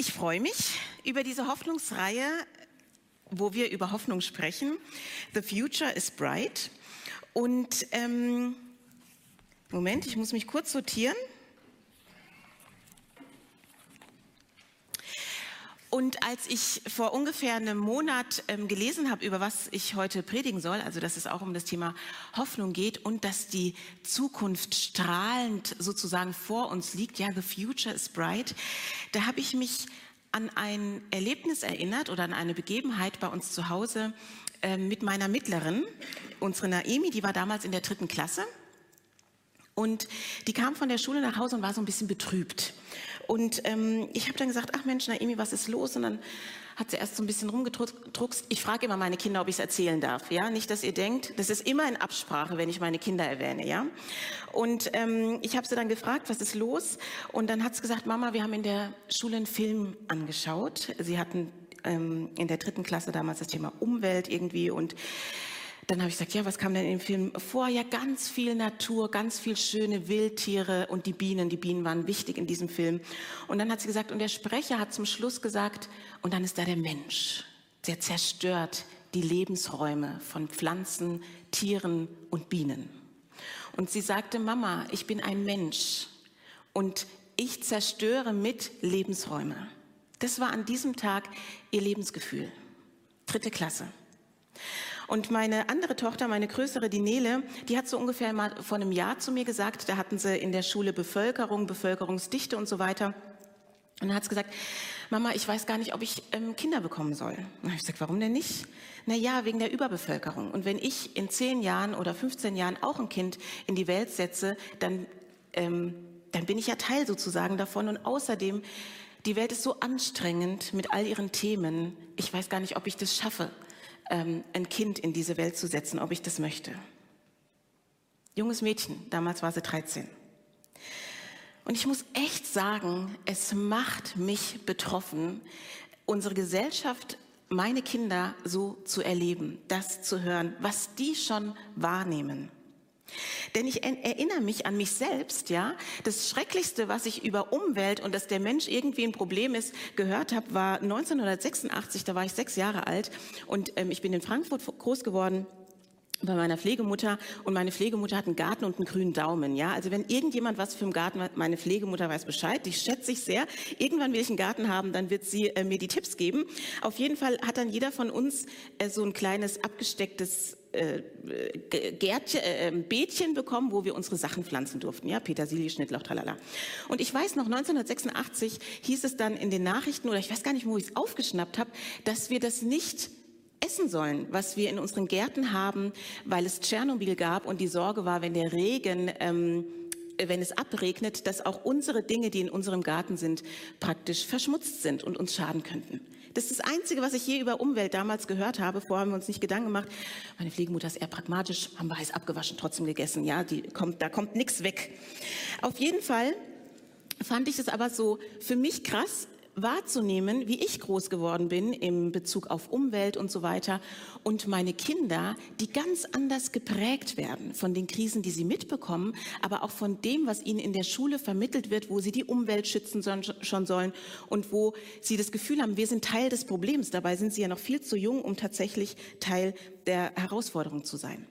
Ich freue mich über diese Hoffnungsreihe, wo wir über Hoffnung sprechen. The Future is Bright. Und ähm, Moment, ich muss mich kurz sortieren. Und als ich vor ungefähr einem Monat ähm, gelesen habe, über was ich heute predigen soll, also dass es auch um das Thema Hoffnung geht und dass die Zukunft strahlend sozusagen vor uns liegt, ja, the future is bright, da habe ich mich an ein Erlebnis erinnert oder an eine Begebenheit bei uns zu Hause äh, mit meiner Mittleren, unsere Naemi, die war damals in der dritten Klasse. Und die kam von der Schule nach Hause und war so ein bisschen betrübt. Und ähm, ich habe dann gesagt, ach Mensch, Naimi, was ist los? Und dann hat sie erst so ein bisschen rumgedruckst. Ich frage immer meine Kinder, ob ich es erzählen darf. Ja, nicht, dass ihr denkt, das ist immer in Absprache, wenn ich meine Kinder erwähne. Ja, und ähm, ich habe sie dann gefragt, was ist los? Und dann hat sie gesagt, Mama, wir haben in der Schule einen Film angeschaut. Sie hatten ähm, in der dritten Klasse damals das Thema Umwelt irgendwie und dann habe ich gesagt, ja, was kam denn dem Film vor? Ja, ganz viel Natur, ganz viel schöne Wildtiere und die Bienen. Die Bienen waren wichtig in diesem Film. Und dann hat sie gesagt, und der Sprecher hat zum Schluss gesagt, und dann ist da der Mensch, der zerstört die Lebensräume von Pflanzen, Tieren und Bienen. Und sie sagte, Mama, ich bin ein Mensch und ich zerstöre mit Lebensräume. Das war an diesem Tag ihr Lebensgefühl. Dritte Klasse. Und meine andere Tochter, meine größere, die Nele, die hat so ungefähr mal vor einem Jahr zu mir gesagt, da hatten sie in der Schule Bevölkerung, Bevölkerungsdichte und so weiter. Und dann hat sie gesagt, Mama, ich weiß gar nicht, ob ich ähm, Kinder bekommen soll. Und ich gesagt, warum denn nicht? Na ja, wegen der Überbevölkerung. Und wenn ich in zehn Jahren oder 15 Jahren auch ein Kind in die Welt setze, dann, ähm, dann bin ich ja Teil sozusagen davon. Und außerdem, die Welt ist so anstrengend mit all ihren Themen. Ich weiß gar nicht, ob ich das schaffe ein Kind in diese Welt zu setzen, ob ich das möchte. Junges Mädchen, damals war sie 13. Und ich muss echt sagen, es macht mich betroffen, unsere Gesellschaft, meine Kinder so zu erleben, das zu hören, was die schon wahrnehmen. Denn ich erinnere mich an mich selbst, ja. Das Schrecklichste, was ich über Umwelt und dass der Mensch irgendwie ein Problem ist, gehört habe, war 1986, da war ich sechs Jahre alt und ähm, ich bin in Frankfurt groß geworden bei meiner Pflegemutter und meine Pflegemutter hat einen Garten und einen grünen Daumen, ja. Also wenn irgendjemand was für einen Garten hat, meine Pflegemutter weiß Bescheid, die schätze ich sehr. Irgendwann will ich einen Garten haben, dann wird sie äh, mir die Tipps geben. Auf jeden Fall hat dann jeder von uns äh, so ein kleines abgestecktes äh, Gärtchen, äh, Beetchen bekommen, wo wir unsere Sachen pflanzen durften. Ja, Petersilie, Schnittlauch, tralala. Und ich weiß noch, 1986 hieß es dann in den Nachrichten, oder ich weiß gar nicht, wo ich es aufgeschnappt habe, dass wir das nicht essen sollen, was wir in unseren Gärten haben, weil es Tschernobyl gab und die Sorge war, wenn der Regen, ähm, wenn es abregnet, dass auch unsere Dinge, die in unserem Garten sind, praktisch verschmutzt sind und uns schaden könnten. Das ist das Einzige, was ich je über Umwelt damals gehört habe. Vorher haben wir uns nicht Gedanken gemacht. Meine Pflegemutter ist eher pragmatisch, haben wir heiß abgewaschen, trotzdem gegessen. Ja, die kommt, da kommt nichts weg. Auf jeden Fall fand ich es aber so für mich krass, wahrzunehmen, wie ich groß geworden bin im Bezug auf Umwelt und so weiter und meine Kinder, die ganz anders geprägt werden von den Krisen, die sie mitbekommen, aber auch von dem, was ihnen in der Schule vermittelt wird, wo sie die Umwelt schützen schon sollen und wo sie das Gefühl haben, wir sind Teil des Problems. Dabei sind sie ja noch viel zu jung, um tatsächlich Teil der Herausforderung zu sein.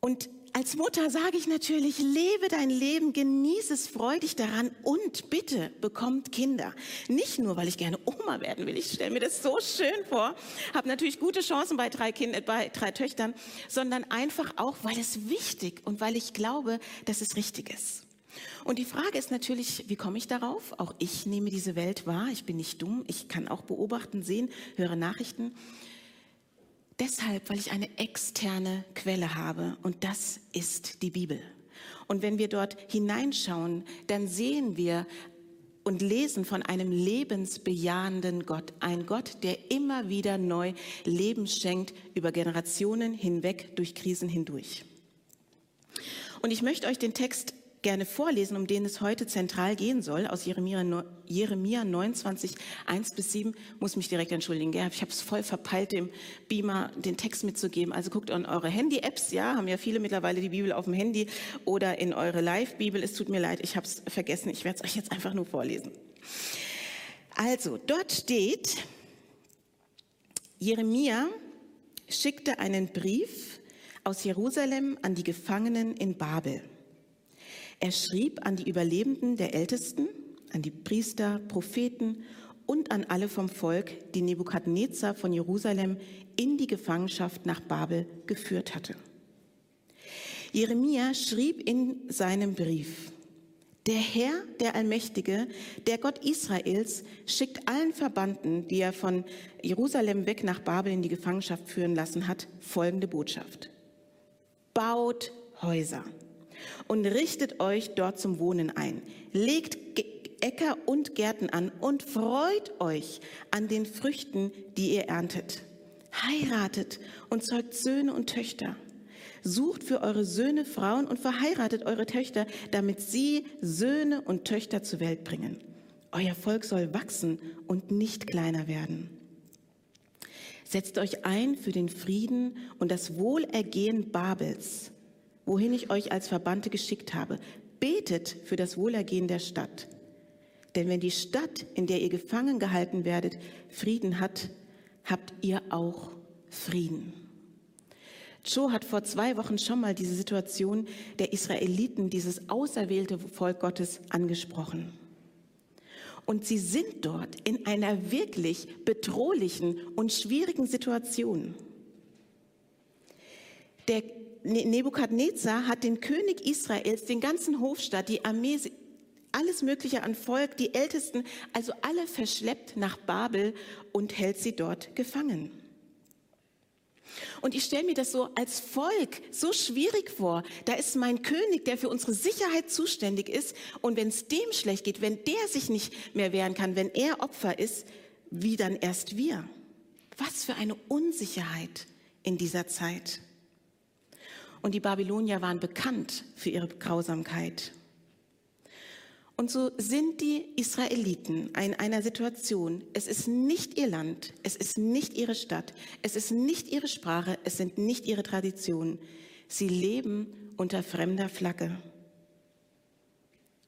Und als Mutter sage ich natürlich, lebe dein Leben, genieße es freudig daran und bitte bekommt Kinder. Nicht nur, weil ich gerne Oma werden will, ich stelle mir das so schön vor, habe natürlich gute Chancen bei drei Kindern, bei drei Töchtern, sondern einfach auch, weil es wichtig und weil ich glaube, dass es richtig ist. Und die Frage ist natürlich, wie komme ich darauf? Auch ich nehme diese Welt wahr, ich bin nicht dumm, ich kann auch beobachten, sehen, höre Nachrichten. Deshalb, weil ich eine externe Quelle habe und das ist die Bibel. Und wenn wir dort hineinschauen, dann sehen wir und lesen von einem lebensbejahenden Gott. Ein Gott, der immer wieder neu Leben schenkt über Generationen hinweg, durch Krisen hindurch. Und ich möchte euch den Text gerne vorlesen, um den es heute zentral gehen soll, aus Jeremia, Jeremia 29, 1 bis 7, muss mich direkt entschuldigen. Gell? Ich habe es voll verpeilt, dem Beamer den Text mitzugeben. Also guckt an eure Handy-Apps, ja, haben ja viele mittlerweile die Bibel auf dem Handy oder in eure Live-Bibel. Es tut mir leid, ich habe es vergessen. Ich werde es euch jetzt einfach nur vorlesen. Also, dort steht, Jeremia schickte einen Brief aus Jerusalem an die Gefangenen in Babel. Er schrieb an die Überlebenden der Ältesten, an die Priester, Propheten und an alle vom Volk, die Nebukadnezar von Jerusalem in die Gefangenschaft nach Babel geführt hatte. Jeremia schrieb in seinem Brief, der Herr, der Allmächtige, der Gott Israels, schickt allen Verbannten, die er von Jerusalem weg nach Babel in die Gefangenschaft führen lassen hat, folgende Botschaft. Baut Häuser und richtet euch dort zum Wohnen ein. Legt Äcker und Gärten an und freut euch an den Früchten, die ihr erntet. Heiratet und zeugt Söhne und Töchter. Sucht für eure Söhne Frauen und verheiratet eure Töchter, damit sie Söhne und Töchter zur Welt bringen. Euer Volk soll wachsen und nicht kleiner werden. Setzt euch ein für den Frieden und das Wohlergehen Babels, wohin ich euch als Verbannte geschickt habe. Betet für das Wohlergehen der Stadt. Denn wenn die Stadt, in der ihr gefangen gehalten werdet, Frieden hat, habt ihr auch Frieden. Joe hat vor zwei Wochen schon mal diese Situation der Israeliten, dieses auserwählte Volk Gottes, angesprochen. Und sie sind dort in einer wirklich bedrohlichen und schwierigen Situation. Der Nebukadnezar hat den König Israels, den ganzen Hofstaat, die Armee, alles Mögliche an Volk, die Ältesten, also alle verschleppt nach Babel und hält sie dort gefangen. Und ich stelle mir das so als Volk so schwierig vor. Da ist mein König, der für unsere Sicherheit zuständig ist. Und wenn es dem schlecht geht, wenn der sich nicht mehr wehren kann, wenn er Opfer ist, wie dann erst wir? Was für eine Unsicherheit in dieser Zeit. Und die Babylonier waren bekannt für ihre Grausamkeit. Und so sind die Israeliten in einer Situation, es ist nicht ihr Land, es ist nicht ihre Stadt, es ist nicht ihre Sprache, es sind nicht ihre Traditionen. Sie leben unter fremder Flagge.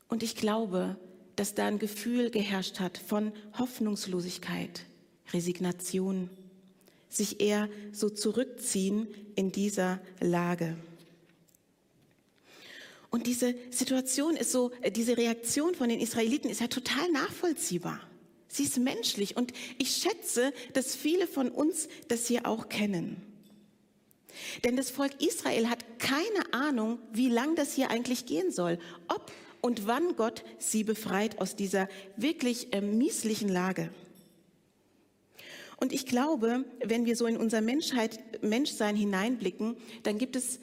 Und ich glaube, dass da ein Gefühl geherrscht hat von Hoffnungslosigkeit, Resignation, sich eher so zurückziehen in dieser Lage. Und diese Situation ist so, äh, diese Reaktion von den Israeliten ist ja total nachvollziehbar. Sie ist menschlich und ich schätze, dass viele von uns das hier auch kennen. Denn das Volk Israel hat keine Ahnung, wie lang das hier eigentlich gehen soll, ob und wann Gott sie befreit aus dieser wirklich äh, mieslichen Lage. Und ich glaube, wenn wir so in unser Menschheit, Menschsein hineinblicken, dann gibt es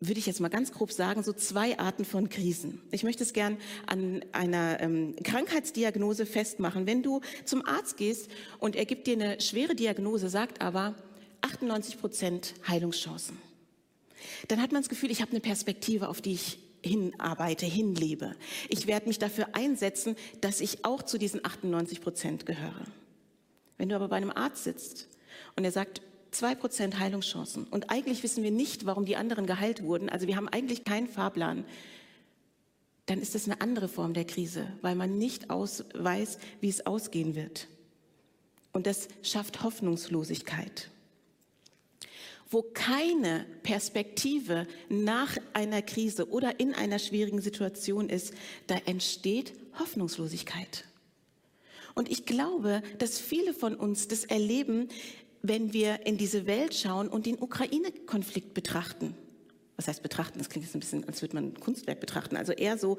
würde ich jetzt mal ganz grob sagen, so zwei Arten von Krisen. Ich möchte es gern an einer ähm, Krankheitsdiagnose festmachen. Wenn du zum Arzt gehst und er gibt dir eine schwere Diagnose, sagt aber 98 Prozent Heilungschancen, dann hat man das Gefühl, ich habe eine Perspektive, auf die ich hinarbeite, hinlebe. Ich werde mich dafür einsetzen, dass ich auch zu diesen 98 Prozent gehöre. Wenn du aber bei einem Arzt sitzt und er sagt, zwei Prozent Heilungschancen. Und eigentlich wissen wir nicht, warum die anderen geheilt wurden. Also wir haben eigentlich keinen Fahrplan. Dann ist das eine andere Form der Krise, weil man nicht aus, weiß, wie es ausgehen wird. Und das schafft Hoffnungslosigkeit. Wo keine Perspektive nach einer Krise oder in einer schwierigen Situation ist, da entsteht Hoffnungslosigkeit. Und ich glaube, dass viele von uns das erleben, wenn wir in diese Welt schauen und den Ukraine-Konflikt betrachten. Was heißt betrachten? Das klingt jetzt ein bisschen, als würde man ein Kunstwerk betrachten. Also eher so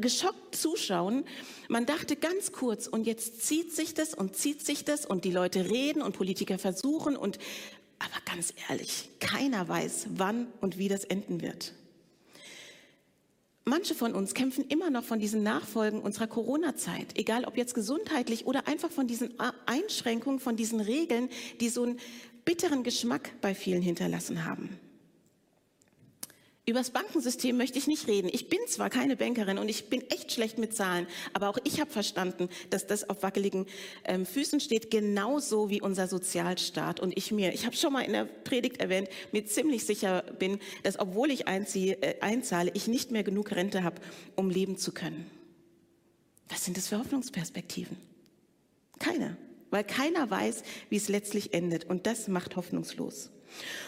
geschockt zuschauen. Man dachte ganz kurz, und jetzt zieht sich das und zieht sich das und die Leute reden und Politiker versuchen und, aber ganz ehrlich, keiner weiß, wann und wie das enden wird. Manche von uns kämpfen immer noch von diesen Nachfolgen unserer Corona-Zeit, egal ob jetzt gesundheitlich oder einfach von diesen Einschränkungen, von diesen Regeln, die so einen bitteren Geschmack bei vielen hinterlassen haben. Über das Bankensystem möchte ich nicht reden. Ich bin zwar keine Bankerin und ich bin echt schlecht mit Zahlen, aber auch ich habe verstanden, dass das auf wackeligen ähm, Füßen steht, genauso wie unser Sozialstaat. Und ich mir, ich habe schon mal in der Predigt erwähnt, mir ziemlich sicher bin, dass obwohl ich einziehe, äh, einzahle, ich nicht mehr genug Rente habe, um leben zu können. Was sind das für Hoffnungsperspektiven? Keine, weil keiner weiß, wie es letztlich endet. Und das macht hoffnungslos.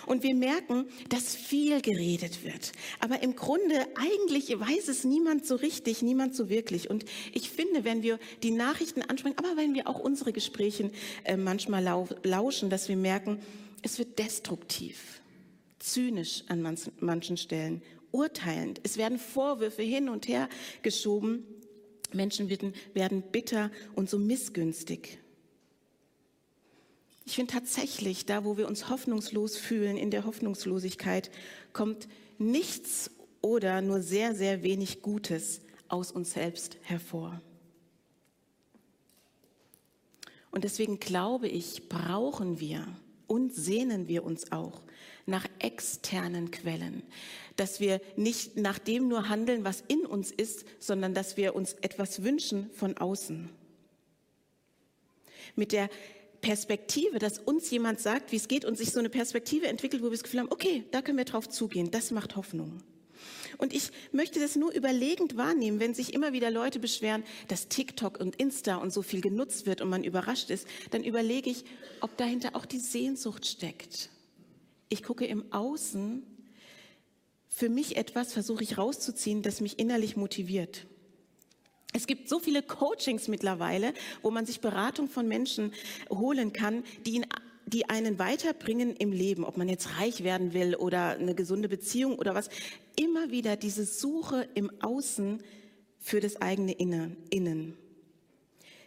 Und wir merken, dass viel geredet wird. Aber im Grunde eigentlich weiß es niemand so richtig, niemand so wirklich. Und ich finde, wenn wir die Nachrichten ansprechen, aber wenn wir auch unsere Gespräche äh, manchmal lauschen, dass wir merken, es wird destruktiv, zynisch an manchen, Stellen, urteilend. Es werden Vorwürfe hin und her geschoben. Menschen werden bitter und so missgünstig. Ich finde tatsächlich, da wo wir uns hoffnungslos fühlen, in der Hoffnungslosigkeit, kommt nichts oder nur sehr, sehr wenig Gutes aus uns selbst hervor. Und deswegen glaube ich, brauchen wir und sehnen wir uns auch nach externen Quellen, dass wir nicht nach dem nur handeln, was in uns ist, sondern dass wir uns etwas wünschen von außen. Mit der Perspektive, dass uns jemand sagt, wie es geht und sich so eine Perspektive entwickelt, wo wir das Gefühl haben, okay, da können wir drauf zugehen, das macht Hoffnung. Und ich möchte das nur überlegend wahrnehmen, wenn sich immer wieder Leute beschweren, dass TikTok und Insta und so viel genutzt wird und man überrascht ist, dann überlege ich, ob dahinter auch die Sehnsucht steckt. Ich gucke im Außen, für mich etwas versuche ich rauszuziehen, das mich innerlich motiviert. Es gibt so viele Coachings mittlerweile, wo man sich Beratung von Menschen holen kann, die ihn die einen weiterbringen im Leben, ob man jetzt reich werden will oder eine gesunde Beziehung oder was. Immer wieder diese Suche im Außen für das eigene Innen.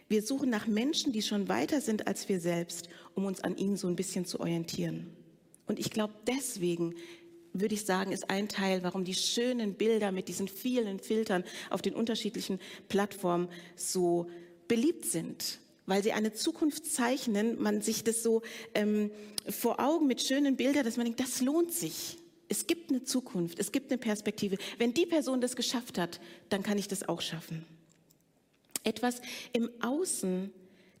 Wir suchen nach Menschen, die schon weiter sind als wir selbst, um uns an ihnen so ein bisschen zu orientieren. Und ich glaube, deswegen würde ich sagen, ist ein Teil, warum die schönen Bilder mit diesen vielen Filtern auf den unterschiedlichen Plattformen so beliebt sind. Weil sie eine Zukunft zeichnen, man sich das so ähm, vor Augen mit schönen Bildern, dass man denkt, das lohnt sich. Es gibt eine Zukunft, es gibt eine Perspektive. Wenn die Person das geschafft hat, dann kann ich das auch schaffen. Etwas im Außen,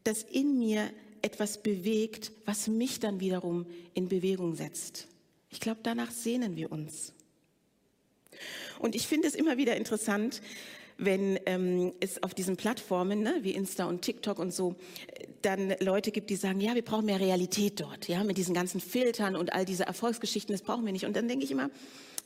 das in mir etwas bewegt, was mich dann wiederum in Bewegung setzt. Ich glaube, danach sehnen wir uns. Und ich finde es immer wieder interessant, wenn ähm, es auf diesen Plattformen ne, wie Insta und TikTok und so dann Leute gibt, die sagen, ja, wir brauchen mehr Realität dort, ja, mit diesen ganzen Filtern und all diese Erfolgsgeschichten, das brauchen wir nicht. Und dann denke ich immer,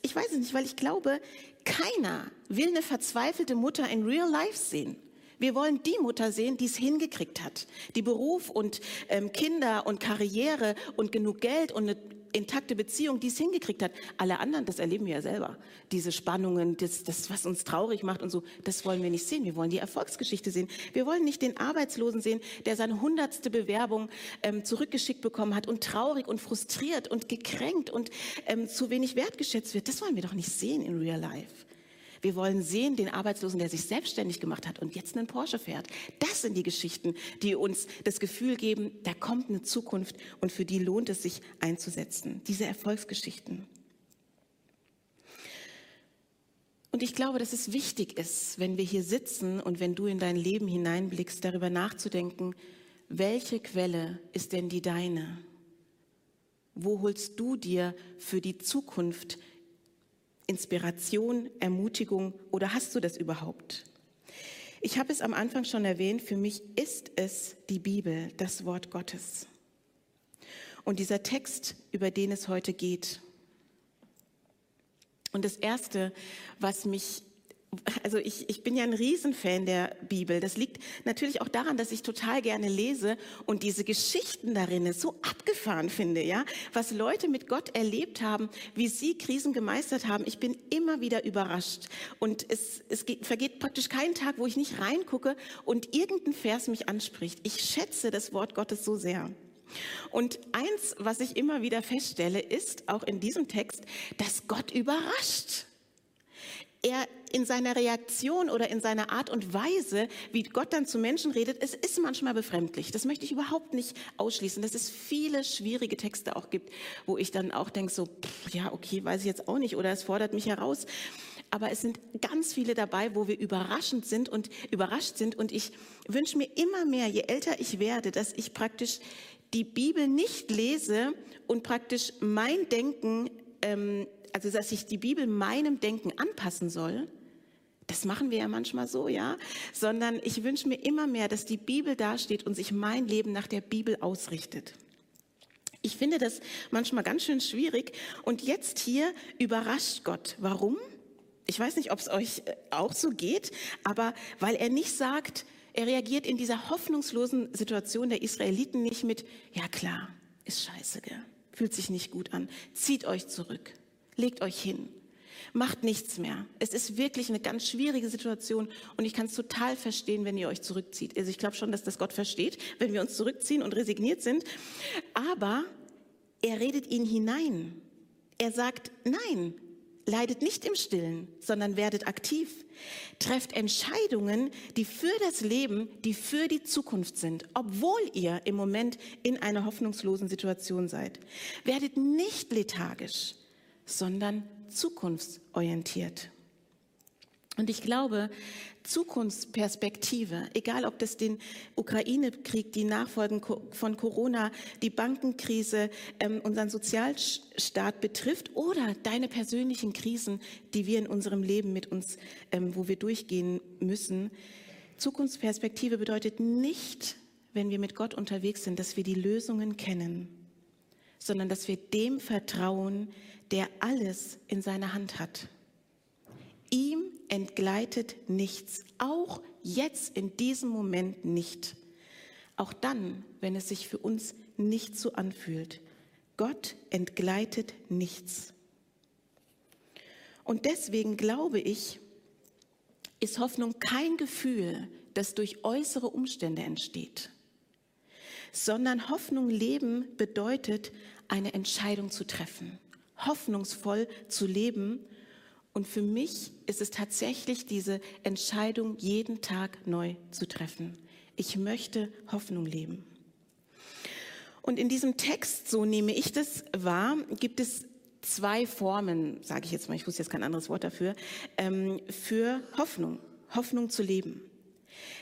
ich weiß es nicht, weil ich glaube, keiner will eine verzweifelte Mutter in Real Life sehen. Wir wollen die Mutter sehen, die es hingekriegt hat, die Beruf und ähm, Kinder und Karriere und genug Geld und eine intakte Beziehung, die es hingekriegt hat. Alle anderen, das erleben wir ja selber. Diese Spannungen, das, das, was uns traurig macht und so, das wollen wir nicht sehen. Wir wollen die Erfolgsgeschichte sehen. Wir wollen nicht den Arbeitslosen sehen, der seine hundertste Bewerbung ähm, zurückgeschickt bekommen hat und traurig und frustriert und gekränkt und ähm, zu wenig wertgeschätzt wird. Das wollen wir doch nicht sehen in Real Life. Wir wollen sehen den Arbeitslosen, der sich selbstständig gemacht hat und jetzt einen Porsche fährt. Das sind die Geschichten, die uns das Gefühl geben, da kommt eine Zukunft und für die lohnt es sich einzusetzen. Diese Erfolgsgeschichten. Und ich glaube, dass es wichtig ist, wenn wir hier sitzen und wenn du in dein Leben hineinblickst, darüber nachzudenken, welche Quelle ist denn die deine? Wo holst du dir für die Zukunft Inspiration, Ermutigung oder hast du das überhaupt? Ich habe es am Anfang schon erwähnt, für mich ist es die Bibel, das Wort Gottes. Und dieser Text, über den es heute geht. Und das Erste, was mich also ich, ich bin ja ein Riesenfan der Bibel. Das liegt natürlich auch daran, dass ich total gerne lese und diese Geschichten darin so abgefahren finde, ja, was Leute mit Gott erlebt haben, wie sie Krisen gemeistert haben. Ich bin immer wieder überrascht und es, es geht, vergeht praktisch kein Tag, wo ich nicht reingucke und irgendein Vers mich anspricht. Ich schätze das Wort Gottes so sehr. Und eins, was ich immer wieder feststelle, ist auch in diesem Text, dass Gott überrascht er in seiner Reaktion oder in seiner Art und Weise, wie Gott dann zu Menschen redet, es ist manchmal befremdlich. Das möchte ich überhaupt nicht ausschließen, dass es viele schwierige Texte auch gibt, wo ich dann auch denke, so, pff, ja, okay, weiß ich jetzt auch nicht oder es fordert mich heraus. Aber es sind ganz viele dabei, wo wir überraschend sind und überrascht sind. Und ich wünsche mir immer mehr, je älter ich werde, dass ich praktisch die Bibel nicht lese und praktisch mein Denken ähm, also dass sich die Bibel meinem Denken anpassen soll, Das machen wir ja manchmal so, ja, sondern ich wünsche mir immer mehr, dass die Bibel dasteht und sich mein Leben nach der Bibel ausrichtet. Ich finde das manchmal ganz schön schwierig und jetzt hier überrascht Gott. Warum? Ich weiß nicht, ob es euch äh, auch so geht, aber weil er nicht sagt, er reagiert in dieser hoffnungslosen Situation der Israeliten nicht mit, ja klar, ist scheiße, gell? fühlt sich nicht gut an, zieht euch zurück, legt euch hin, macht nichts mehr. Es ist wirklich eine ganz schwierige Situation und ich kann es total verstehen, wenn ihr euch zurückzieht. Also ich glaube schon, dass das Gott versteht, wenn wir uns zurückziehen und resigniert sind. Aber er redet ihn hinein. Er sagt, nein, leidet nicht im Stillen, sondern werdet aktiv. Trefft Entscheidungen, die für das Leben, die für die Zukunft sind, obwohl ihr im Moment in einer hoffnungslosen Situation seid. Werdet nicht lethargisch, sondern zukunftsorientiert. Und ich glaube, Zukunftsperspektive, egal ob das den Ukraine-Krieg, die Nachfolgen von Corona, die Bankenkrise, ähm, unseren Sozialstaat betrifft oder deine persönlichen Krisen, die wir in unserem Leben mit uns, ähm, wo wir durchgehen müssen. Zukunftsperspektive bedeutet nicht, wenn wir mit Gott unterwegs sind, dass wir die Lösungen kennen, sondern dass wir dem vertrauen, der alles in seiner Hand hat. Ihm entgleitet nichts, auch jetzt in diesem Moment nicht. Auch dann, wenn es sich für uns nicht so anfühlt. Gott entgleitet nichts. Und deswegen glaube ich, ist Hoffnung kein Gefühl, das durch äußere Umstände entsteht, sondern Hoffnung leben bedeutet, eine Entscheidung zu treffen hoffnungsvoll zu leben. Und für mich ist es tatsächlich diese Entscheidung, jeden Tag neu zu treffen. Ich möchte Hoffnung leben. Und in diesem Text, so nehme ich das wahr, gibt es zwei Formen, sage ich jetzt mal, ich wusste jetzt kein anderes Wort dafür, ähm, für Hoffnung, Hoffnung zu leben.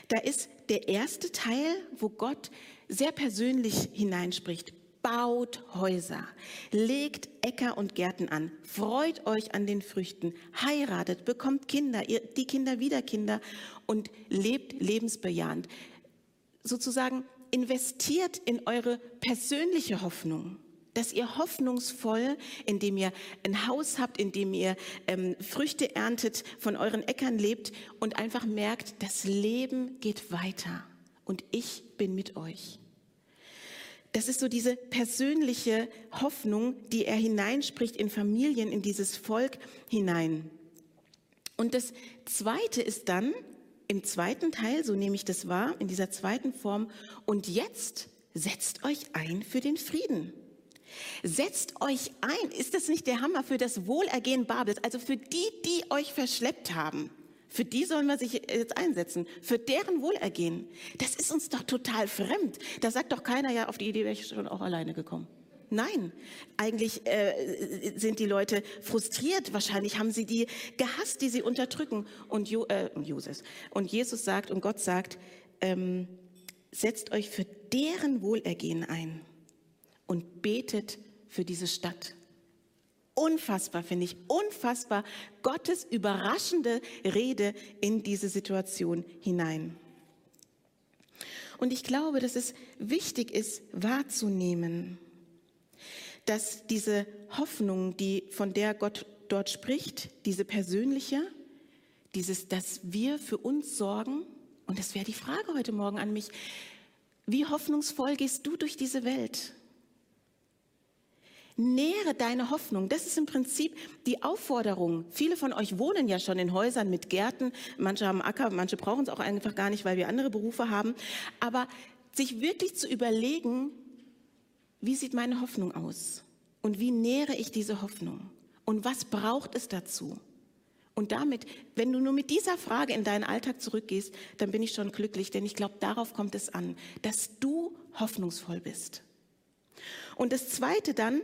Da ist der erste Teil, wo Gott sehr persönlich hineinspricht baut Häuser, legt Äcker und Gärten an, freut euch an den Früchten, heiratet, bekommt Kinder, ihr, die Kinder wieder Kinder und lebt lebensbejahend. Sozusagen investiert in eure persönliche Hoffnung dass ihr hoffnungsvoll, indem ihr ein Haus habt, indem ihr ähm, Früchte erntet, von euren Äckern lebt und einfach merkt, das Leben geht weiter und ich bin mit euch. Das ist so diese persönliche Hoffnung, die er hineinspricht in Familien, in dieses Volk hinein. Und das Zweite ist dann im zweiten Teil, so nehme ich das wahr, in dieser zweiten Form, und jetzt setzt euch ein für den Frieden. Setzt euch ein, ist das nicht der Hammer für das Wohlergehen Babels, also für die, die euch verschleppt haben? Für die sollen wir sich jetzt einsetzen, für deren Wohlergehen. Das ist uns doch total fremd. Da sagt doch keiner, ja, auf die Idee wäre ich schon auch alleine gekommen. Nein, eigentlich äh, sind die Leute frustriert. Wahrscheinlich haben sie die gehasst, die sie unterdrücken. Und, jo, äh, Jesus. und Jesus sagt und Gott sagt, ähm, setzt euch für deren Wohlergehen ein und betet für diese Stadt unfassbar, finde ich, unfassbar Gottes überraschende Rede in diese Situation hinein. Und ich glaube, dass es wichtig ist, wahrzunehmen, dass diese Hoffnung, die, von der Gott dort spricht, diese persönliche, dieses, dass wir für uns sorgen, und das wäre die Frage heute Morgen an mich, wie hoffnungsvoll gehst du durch diese Welt? Nähere deine Hoffnung. Das ist im Prinzip die Aufforderung. Viele von euch wohnen ja schon in Häusern mit Gärten. Manche haben Acker, manche brauchen es auch einfach gar nicht, weil wir andere Berufe haben. Aber sich wirklich zu überlegen, wie sieht meine Hoffnung aus? Und wie nähere ich diese Hoffnung? Und was braucht es dazu? Und damit, wenn du nur mit dieser Frage in deinen Alltag zurückgehst, dann bin ich schon glücklich, denn ich glaube, darauf kommt es an, dass du hoffnungsvoll bist. Und das Zweite dann,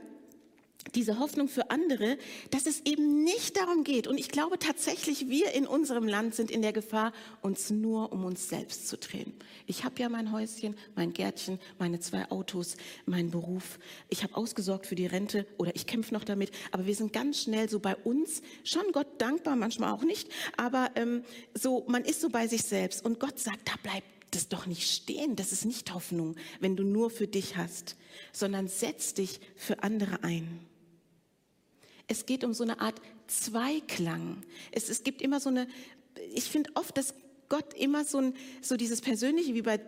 diese Hoffnung für andere, dass es eben nicht darum geht. Und ich glaube tatsächlich, wir in unserem Land sind in der Gefahr, uns nur um uns selbst zu drehen. Ich habe ja mein Häuschen, mein Gärtchen, meine zwei Autos, meinen Beruf. Ich habe ausgesorgt für die Rente oder ich kämpfe noch damit. Aber wir sind ganz schnell so bei uns, schon Gott dankbar, manchmal auch nicht. Aber ähm, so, man ist so bei sich selbst. Und Gott sagt, da bleibt das doch nicht stehen. Das ist nicht Hoffnung, wenn du nur für dich hast, sondern setz dich für andere ein. Es geht um so eine Art Zweiklang. Es, es gibt immer so eine, ich finde oft, dass Gott immer so, ein, so dieses Persönliche, wie bei,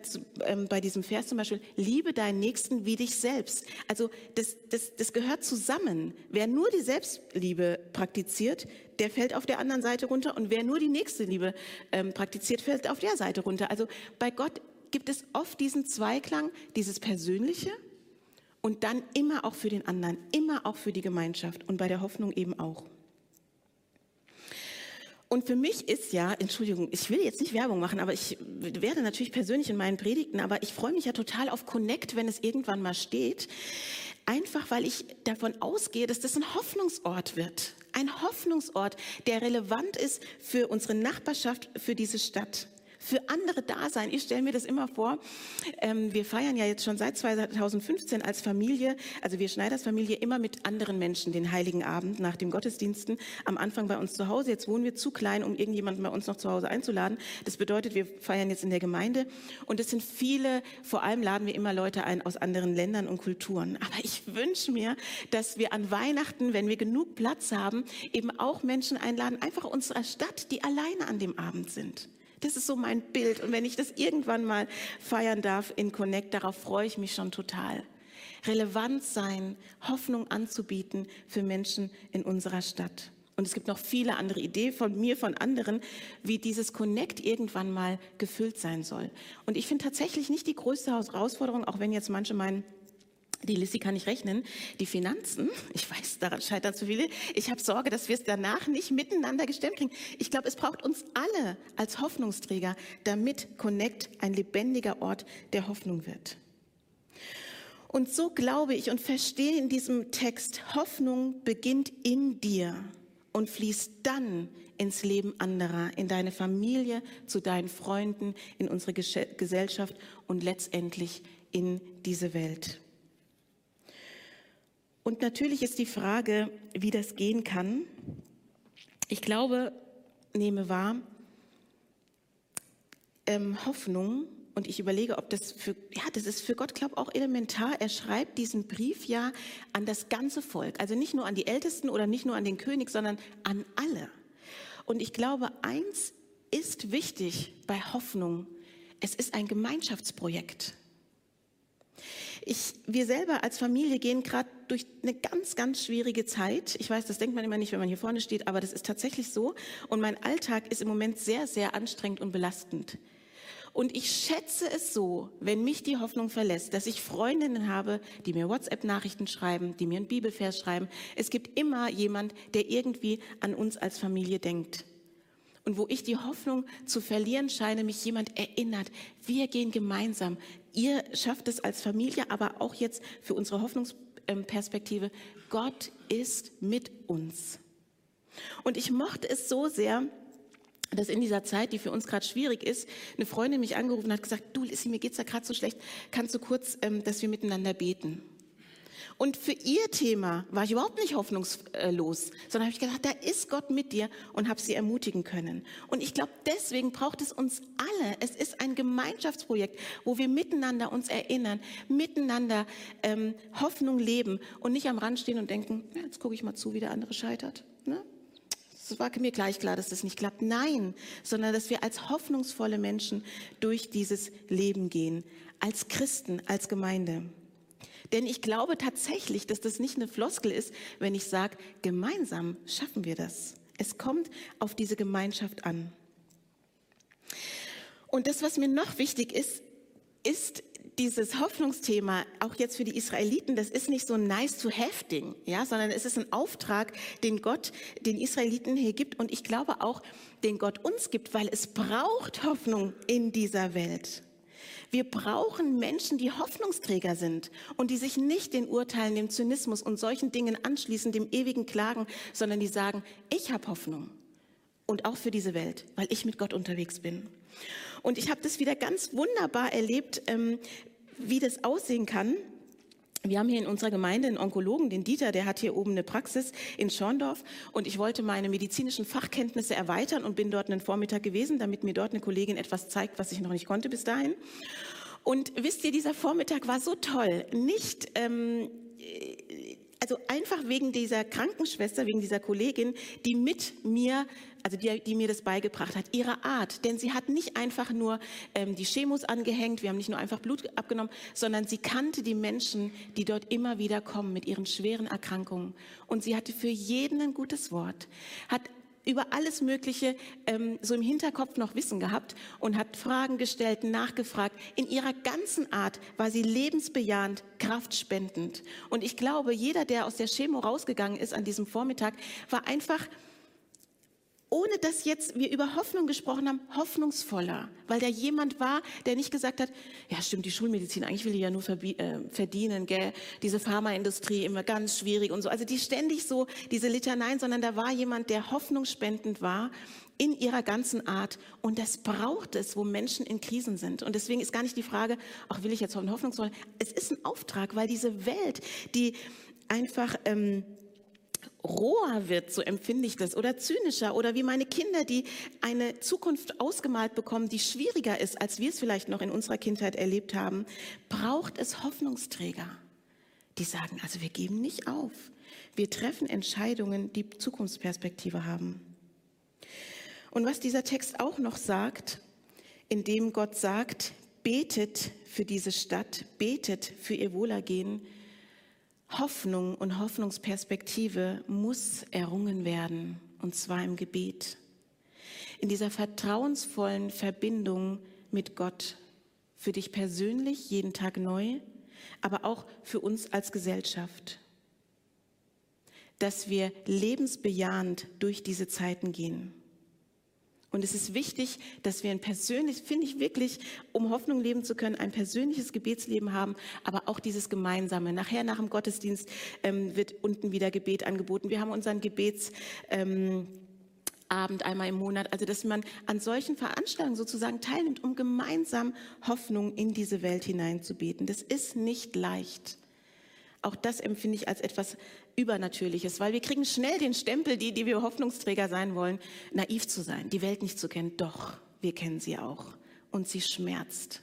ähm, bei diesem Vers zum Beispiel, liebe deinen Nächsten wie dich selbst. Also das, das, das gehört zusammen. Wer nur die Selbstliebe praktiziert, der fällt auf der anderen Seite runter und wer nur die nächste Liebe ähm, praktiziert, fällt auf der Seite runter. Also bei Gott gibt es oft diesen Zweiklang, dieses Persönliche und dann immer auch für den anderen, immer auch für die Gemeinschaft und bei der Hoffnung eben auch. Und für mich ist ja, Entschuldigung, ich will jetzt nicht Werbung machen, aber ich werde natürlich persönlich in meinen Predigten, aber ich freue mich ja total auf Connect, wenn es irgendwann mal steht. Einfach weil ich davon ausgehe, dass das ein Hoffnungsort wird. Ein Hoffnungsort, der relevant ist für unsere Nachbarschaft, für diese Stadt für andere da sein. Ich stelle mir das immer vor. Ähm, wir feiern ja jetzt schon seit 2015 als Familie, also wir Schneiders Familie, immer mit anderen Menschen den Heiligen Abend nach dem Gottesdiensten. Am Anfang bei uns zu Hause. Jetzt wohnen wir zu klein, um irgendjemanden bei uns noch zu Hause einzuladen. Das bedeutet, wir feiern jetzt in der Gemeinde. Und es sind viele, vor allem laden wir immer Leute ein aus anderen Ländern und Kulturen. Aber ich wünsche mir, dass wir an Weihnachten, wenn wir genug Platz haben, eben auch Menschen einladen, einfach unserer Stadt, die alleine an dem Abend sind. Das ist so mein Bild. Und wenn ich das irgendwann mal feiern darf in Connect, darauf freue ich mich schon total. Relevant sein, Hoffnung anzubieten für Menschen in unserer Stadt. Und es gibt noch viele andere Ideen von mir, von anderen, wie dieses Connect irgendwann mal gefüllt sein soll. Und ich finde tatsächlich nicht die größte Herausforderung, auch wenn jetzt manche meinen, die Lissy kann nicht rechnen. Die Finanzen, ich weiß, daran scheitern zu viele. Ich habe Sorge, dass wir es danach nicht miteinander gestemmt kriegen. Ich glaube, es braucht uns alle als Hoffnungsträger, damit Connect ein lebendiger Ort der Hoffnung wird. Und so glaube ich und verstehe in diesem Text, Hoffnung beginnt in dir und fließt dann ins Leben anderer, in deine Familie, zu deinen Freunden, in unsere Gesellschaft und letztendlich in diese Welt. Und natürlich ist die Frage, wie das gehen kann. Ich glaube, nehme wahr, ähm, Hoffnung, und ich überlege, ob das für, ja, das ist für Gott, glaube ich, auch elementar. Er schreibt diesen Brief ja an das ganze Volk. Also nicht nur an die Ältesten oder nicht nur an den König, sondern an alle. Und ich glaube, eins ist wichtig bei Hoffnung. Es ist ein Gemeinschaftsprojekt. Ich, wir selber als Familie gehen gerade durch eine ganz, ganz schwierige Zeit. Ich weiß, das denkt man immer nicht, wenn man hier vorne steht, aber das ist tatsächlich so. Und mein Alltag ist im Moment sehr, sehr anstrengend und belastend. Und ich schätze es so, wenn mich die Hoffnung verlässt, dass ich Freundinnen habe, die mir WhatsApp-Nachrichten schreiben, die mir einen Bibelvers schreiben. Es gibt immer jemand, der irgendwie an uns als Familie denkt. Und wo ich die Hoffnung zu verlieren scheine, mich jemand erinnert, wir gehen gemeinsam. Ihr schafft es als Familie, aber auch jetzt für unsere Hoffnungsperspektive. Gott ist mit uns. Und ich mochte es so sehr, dass in dieser Zeit, die für uns gerade schwierig ist, eine Freundin mich angerufen hat, gesagt, du Lissy, mir geht's ja gerade so schlecht, kannst du kurz, ähm, dass wir miteinander beten? Und für ihr Thema war ich überhaupt nicht hoffnungslos, sondern habe ich gedacht, da ist Gott mit dir und habe sie ermutigen können. Und ich glaube, deswegen braucht es uns alle. Es ist ein Gemeinschaftsprojekt, wo wir miteinander uns erinnern, miteinander ähm, Hoffnung leben und nicht am Rand stehen und denken, jetzt gucke ich mal zu, wie der andere scheitert. Ne? Es war mir gleich klar, dass das nicht klappt. Nein, sondern dass wir als hoffnungsvolle Menschen durch dieses Leben gehen, als Christen, als Gemeinde. Denn ich glaube tatsächlich, dass das nicht eine Floskel ist, wenn ich sage, gemeinsam schaffen wir das. Es kommt auf diese Gemeinschaft an. Und das, was mir noch wichtig ist, ist dieses Hoffnungsthema, auch jetzt für die Israeliten, das ist nicht so ein nice to have Ding, ja, sondern es ist ein Auftrag, den Gott den Israeliten hier gibt und ich glaube auch, den Gott uns gibt, weil es braucht Hoffnung in dieser Welt. Wir brauchen Menschen, die Hoffnungsträger sind und die sich nicht den Urteilen, dem Zynismus und solchen Dingen anschließen, dem ewigen Klagen, sondern die sagen, ich habe Hoffnung und auch für diese Welt, weil ich mit Gott unterwegs bin. Und ich habe das wieder ganz wunderbar erlebt, ähm, wie das aussehen kann. Wir haben hier in unserer Gemeinde einen Onkologen, den Dieter, der hat hier oben eine Praxis in Schorndorf und ich wollte meine medizinischen Fachkenntnisse erweitern und bin dort einen Vormittag gewesen, damit mir dort eine Kollegin etwas zeigt, was ich noch nicht konnte bis dahin. Und wisst ihr, dieser Vormittag war so toll. Nicht ähm, also einfach wegen dieser Krankenschwester, wegen dieser Kollegin, die mit mir, also die, die mir das beigebracht hat, ihre Art. Denn sie hat nicht einfach nur ähm, die Chemos angehängt, wir haben nicht nur einfach Blut abgenommen, sondern sie kannte die Menschen, die dort immer wieder kommen mit ihren schweren Erkrankungen. Und sie hatte für jeden ein gutes Wort, hat über alles Mögliche ähm, so im Hinterkopf noch Wissen gehabt und hat Fragen gestellt, nachgefragt. In ihrer ganzen Art war sie lebensbejahend, kraftspendend. Und ich glaube, jeder, der aus der Chemo rausgegangen ist an diesem Vormittag, war einfach ohne dass jetzt wir über Hoffnung gesprochen haben, hoffnungsvoller, weil da jemand war, der nicht gesagt hat, ja stimmt, die Schulmedizin, eigentlich will die ja nur äh, verdienen, gell? diese Pharmaindustrie immer ganz schwierig und so. Also die ständig so, diese Litaneien, sondern da war jemand, der hoffnungsspendend war in ihrer ganzen Art. Und das braucht es, wo Menschen in Krisen sind. Und deswegen ist gar nicht die Frage, ach, will ich jetzt hoffnungsvoll? Es ist ein Auftrag, weil diese Welt, die einfach... Ähm, roher wird, so empfinde ich das, oder zynischer, oder wie meine Kinder, die eine Zukunft ausgemalt bekommen, die schwieriger ist, als wir es vielleicht noch in unserer Kindheit erlebt haben, braucht es Hoffnungsträger, die sagen, also wir geben nicht auf. Wir treffen Entscheidungen, die Zukunftsperspektive haben. Und was dieser Text auch noch sagt, indem Gott sagt, betet für diese Stadt, betet für ihr Wohlergehen, Hoffnung und Hoffnungsperspektive muss errungen werden, und zwar im Gebet. In dieser vertrauensvollen Verbindung mit Gott, für dich persönlich jeden Tag neu, aber auch für uns als Gesellschaft. Dass wir lebensbejahend durch diese Zeiten gehen. Und es ist wichtig, dass wir ein persönliches, finde ich wirklich, um Hoffnung leben zu können, ein persönliches Gebetsleben haben, aber auch dieses gemeinsame. Nachher nach dem Gottesdienst ähm, wird unten wieder Gebet angeboten. Wir haben unseren Gebets ähm, Abend einmal im Monat. Also, dass man an solchen Veranstaltungen sozusagen teilnimmt, um gemeinsam Hoffnung in diese Welt hineinzubeten. Das ist nicht leicht. Auch das empfinde ich als etwas Übernatürliches, weil wir kriegen schnell den Stempel, die, die wir Hoffnungsträger sein wollen, naiv zu sein, die Welt nicht zu kennen. Doch, wir kennen sie auch. Und sie schmerzt.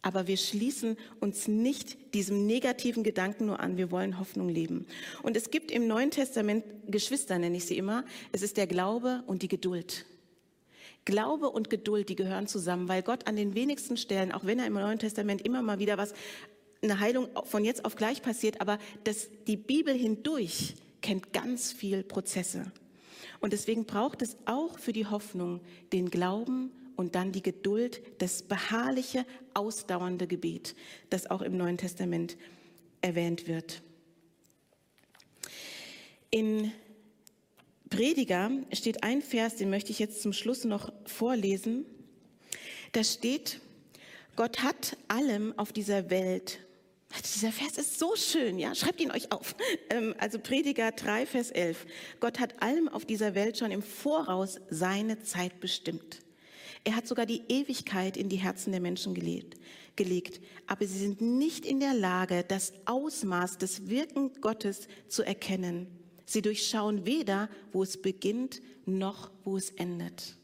Aber wir schließen uns nicht diesem negativen Gedanken nur an. Wir wollen Hoffnung leben. Und es gibt im Neuen Testament Geschwister, nenne ich sie immer. Es ist der Glaube und die Geduld. Glaube und Geduld, die gehören zusammen, weil Gott an den wenigsten Stellen, auch wenn er im Neuen Testament immer mal wieder was eine Heilung von jetzt auf gleich passiert, aber das, die Bibel hindurch kennt ganz viel Prozesse. Und deswegen braucht es auch für die Hoffnung den Glauben und dann die Geduld, das beharrliche, ausdauernde Gebet, das auch im Neuen Testament erwähnt wird. In Prediger steht ein Vers, den möchte ich jetzt zum Schluss noch vorlesen. Da steht, Gott hat allem auf dieser Welt dieser Vers ist so schön, ja, schreibt ihn euch auf. Ähm, also Prediger 3, Vers 11. Gott hat allem auf dieser Welt schon im Voraus seine Zeit bestimmt. Er hat sogar die Ewigkeit in die Herzen der Menschen gelegt, gelegt. Aber sie sind nicht in der Lage, das Ausmaß des Wirken Gottes zu erkennen. Sie durchschauen weder, wo es beginnt, noch wo es endet.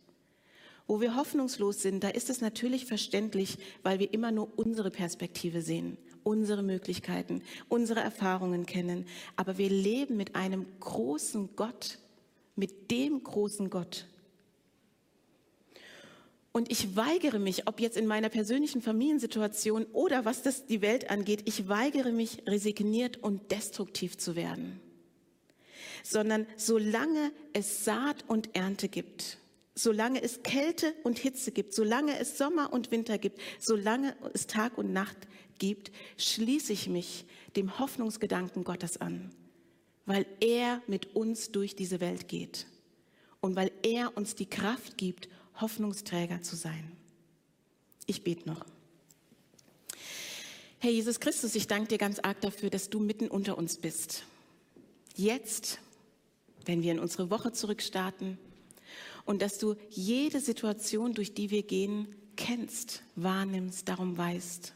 Wo wir hoffnungslos sind, da ist es natürlich verständlich, weil wir immer nur unsere Perspektive sehen unsere Möglichkeiten, unsere Erfahrungen kennen. Aber wir leben mit einem großen Gott, mit dem großen Gott. Und ich weigere mich, ob jetzt in meiner persönlichen Familiensituation oder was das die Welt angeht, ich weigere mich, resigniert und destruktiv zu werden. Sondern solange es Saat und Ernte gibt, solange es Kälte und Hitze gibt, solange es Sommer und Winter gibt, solange es Tag und Nacht gibt, schließe ich mich dem Hoffnungsgedanken Gottes an, weil er mit uns durch diese Welt geht und weil er uns die Kraft gibt, Hoffnungsträger zu sein. Ich bete noch. Herr Jesus Christus, ich danke dir ganz arg dafür, dass du mitten unter uns bist. Jetzt, wenn wir in unsere Woche zurückstarten und dass du jede Situation, durch die wir gehen, kennst, wahrnimmst, darum weißt.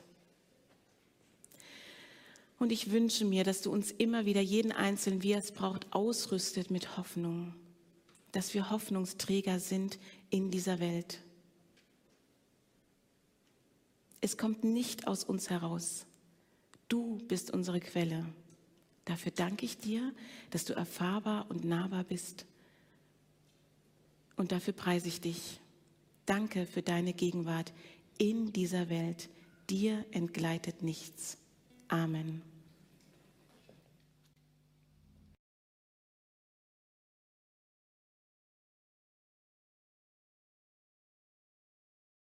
Und ich wünsche mir, dass du uns immer wieder jeden Einzelnen, wie er es braucht, ausrüstet mit Hoffnung, dass wir Hoffnungsträger sind in dieser Welt. Es kommt nicht aus uns heraus. Du bist unsere Quelle. Dafür danke ich dir, dass du erfahrbar und nahbar bist. Und dafür preise ich dich. Danke für deine Gegenwart in dieser Welt. Dir entgleitet nichts. Amen.